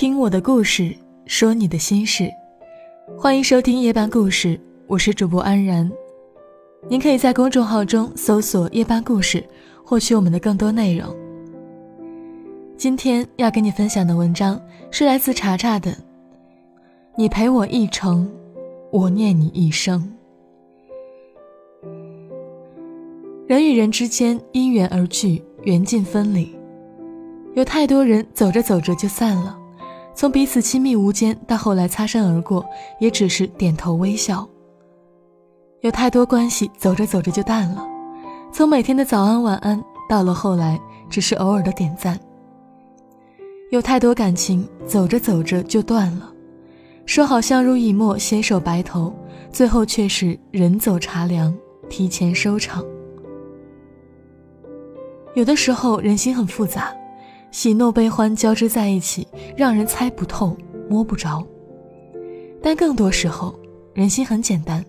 听我的故事，说你的心事，欢迎收听夜半故事，我是主播安然。您可以在公众号中搜索“夜半故事”，获取我们的更多内容。今天要跟你分享的文章是来自查查的，《你陪我一程，我念你一生》。人与人之间因缘而聚，缘尽分离，有太多人走着走着就散了。从彼此亲密无间到后来擦身而过，也只是点头微笑。有太多关系走着走着就淡了，从每天的早安晚安到了后来只是偶尔的点赞。有太多感情走着走着就断了，说好相濡以沫携手白头，最后却是人走茶凉提前收场。有的时候人心很复杂。喜怒悲欢交织在一起，让人猜不透、摸不着。但更多时候，人心很简单，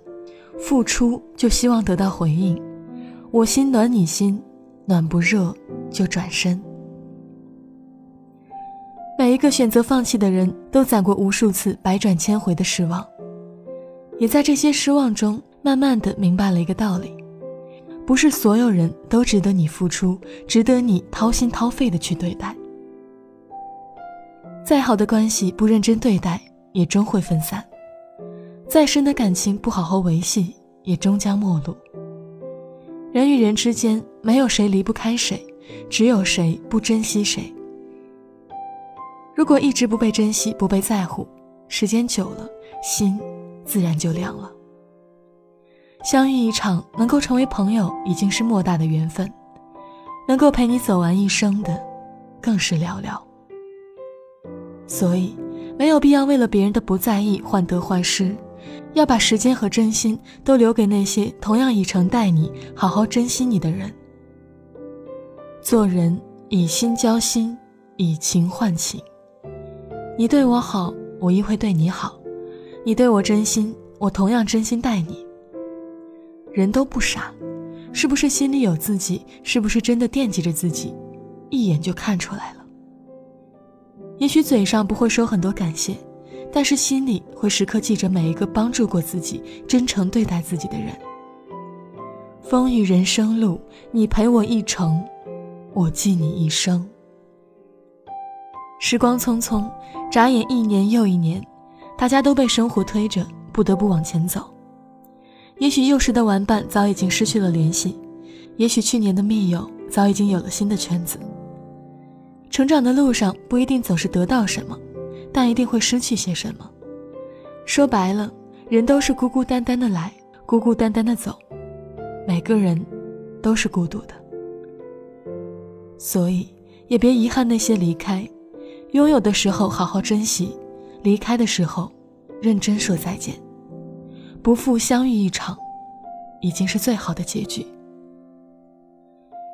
付出就希望得到回应。我心暖你心，暖不热就转身。每一个选择放弃的人都攒过无数次百转千回的失望，也在这些失望中，慢慢的明白了一个道理：不是所有人都值得你付出，值得你掏心掏肺的去对待。再好的关系不认真对待，也终会分散；再深的感情不好好维系，也终将陌路。人与人之间，没有谁离不开谁，只有谁不珍惜谁。如果一直不被珍惜、不被在乎，时间久了，心自然就凉了。相遇一场，能够成为朋友，已经是莫大的缘分；能够陪你走完一生的，更是寥寥。所以，没有必要为了别人的不在意患得患失，要把时间和真心都留给那些同样以诚待你、好好珍惜你的人。做人以心交心，以情换情。你对我好，我亦会对你好；你对我真心，我同样真心待你。人都不傻，是不是心里有自己？是不是真的惦记着自己？一眼就看出来了。也许嘴上不会说很多感谢，但是心里会时刻记着每一个帮助过自己、真诚对待自己的人。风雨人生路，你陪我一程，我记你一生。时光匆匆，眨眼一年又一年，大家都被生活推着，不得不往前走。也许幼时的玩伴早已经失去了联系，也许去年的密友早已经有了新的圈子。成长的路上不一定总是得到什么，但一定会失去些什么。说白了，人都是孤孤单单的来，孤孤单单的走，每个人都是孤独的。所以，也别遗憾那些离开，拥有的时候好好珍惜，离开的时候认真说再见。不负相遇一场，已经是最好的结局。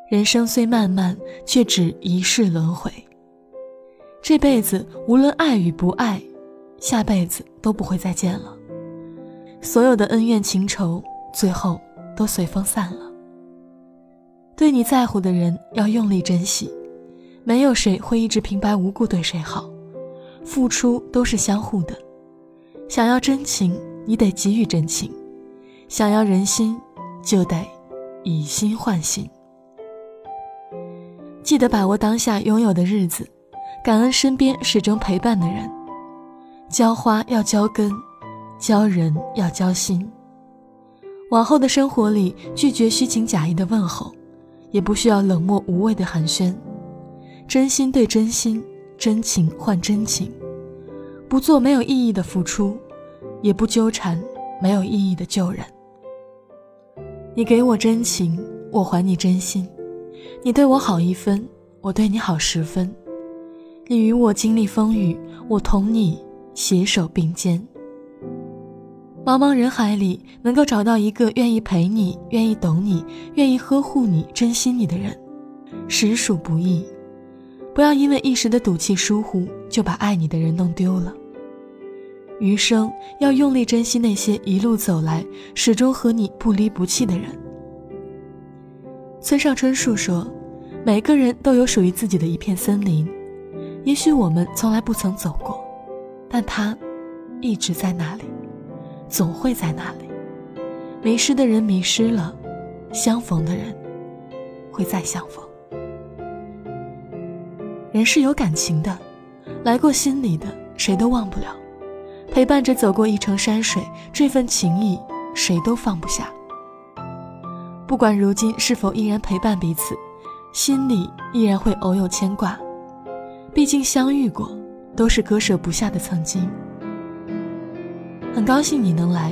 人生虽漫漫，却只一世轮回。这辈子无论爱与不爱，下辈子都不会再见了。所有的恩怨情仇，最后都随风散了。对你在乎的人，要用力珍惜。没有谁会一直平白无故对谁好，付出都是相互的。想要真情，你得给予真情；想要人心，就得以心换心。记得把握当下拥有的日子，感恩身边始终陪伴的人。浇花要浇根，交人要交心。往后的生活里，拒绝虚情假意的问候，也不需要冷漠无味的寒暄。真心对真心，真情换真情。不做没有意义的付出，也不纠缠没有意义的旧人。你给我真情，我还你真心。你对我好一分，我对你好十分。你与我经历风雨，我同你携手并肩。茫茫人海里，能够找到一个愿意陪你、愿意懂你、愿意呵护你、珍惜你的人，实属不易。不要因为一时的赌气疏忽，就把爱你的人弄丢了。余生要用力珍惜那些一路走来始终和你不离不弃的人。村上春树说：“每个人都有属于自己的一片森林，也许我们从来不曾走过，但它一直在那里，总会在那里。迷失的人迷失了，相逢的人会再相逢。人是有感情的，来过心里的谁都忘不了，陪伴着走过一程山水，这份情谊谁都放不下。不管如今是否依然陪伴彼此，心里依然会偶有牵挂。毕竟相遇过，都是割舍不下的曾经。很高兴你能来，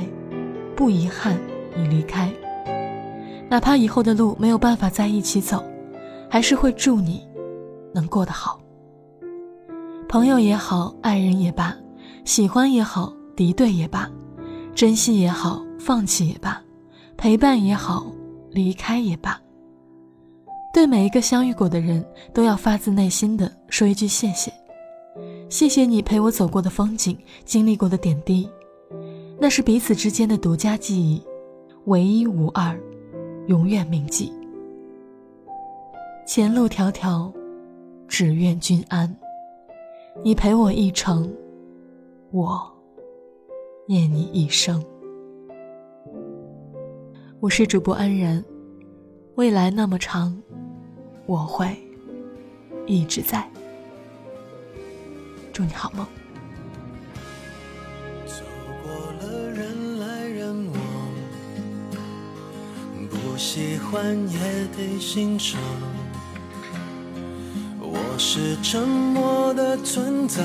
不遗憾你离开。哪怕以后的路没有办法在一起走，还是会祝你能过得好。朋友也好，爱人也罢，喜欢也好，敌对也罢，珍惜也好，放弃也罢，陪伴也好，离开也罢。对每一个相遇过的人，都要发自内心的说一句谢谢，谢谢你陪我走过的风景，经历过的点滴，那是彼此之间的独家记忆，唯一无二，永远铭记。前路迢迢，只愿君安。你陪我一程，我念你一生。我是主播安然，未来那么长。我会一直在。祝你好梦。走过了人来人往，不喜欢也得欣赏。我是沉默的存在，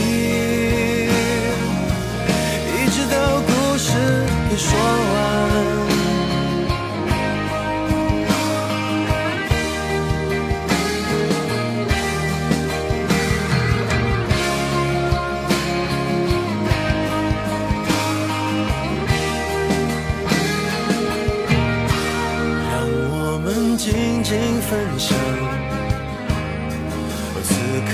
说完。分享，此刻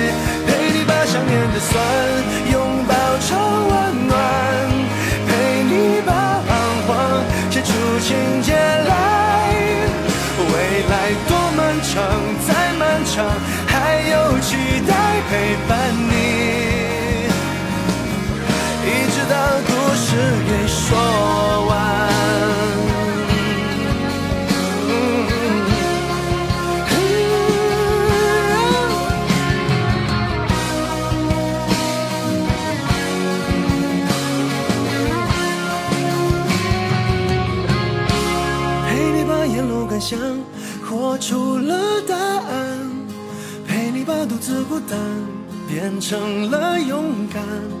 事给说完，陪你把沿路感想活出了答案，陪你把独自孤单变成了勇敢。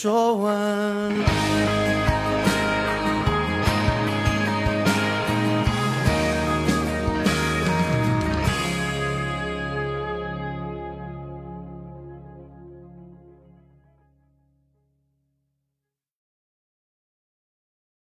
说完。